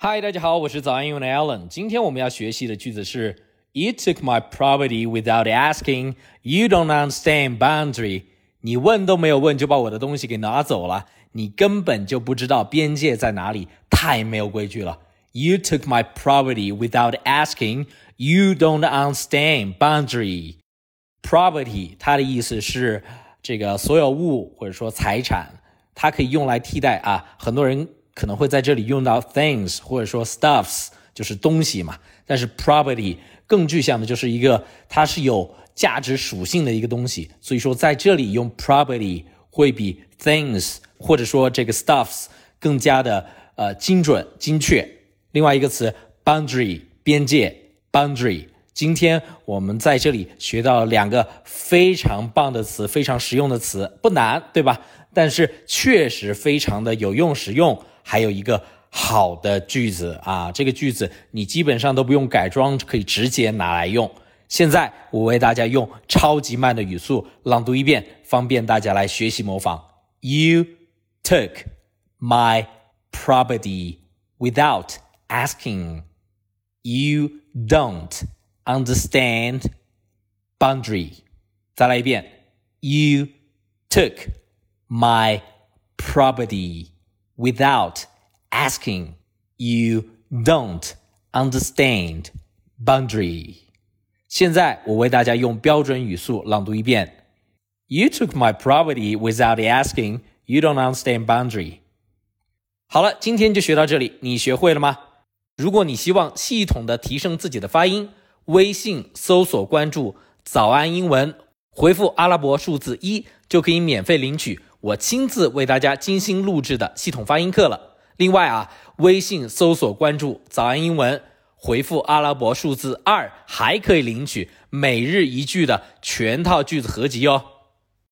嗨，大家好，我是早安英文的 Alan。今天我们要学习的句子是：You took my property without asking. You don't understand boundary. 你问都没有问就把我的东西给拿走了，你根本就不知道边界在哪里，太没有规矩了。You took my property without asking. You don't understand boundary. Property 它的意思是这个所有物或者说财产，它可以用来替代啊，很多人。可能会在这里用到 things 或者说 stuffs，就是东西嘛。但是 property 更具象的就是一个它是有价值属性的一个东西，所以说在这里用 property 会比 things 或者说这个 stuffs 更加的呃精准精确。另外一个词 boundary 边界 boundary，今天我们在这里学到两个非常棒的词，非常实用的词，不难对吧？但是确实非常的有用实用。还有一个好的句子啊，这个句子你基本上都不用改装，可以直接拿来用。现在我为大家用超级慢的语速朗读一遍，方便大家来学习模仿。You took my property without asking. You don't understand boundary. 再来一遍。You took my property without asking. You don't understand boundary. 现在我为大家用标准语速朗读一遍。You took my property without asking. You don't understand boundary. 好了，今天就学到这里，你学会了吗？如果你希望系统的提升自己的发音，微信搜索关注“早安英文”，回复阿拉伯数字一就可以免费领取 我亲自为大家精心录制的系统发音课了。另外啊，微信搜索关注“早安英文”，回复阿拉伯数字二，还可以领取每日一句的全套句子合集哦。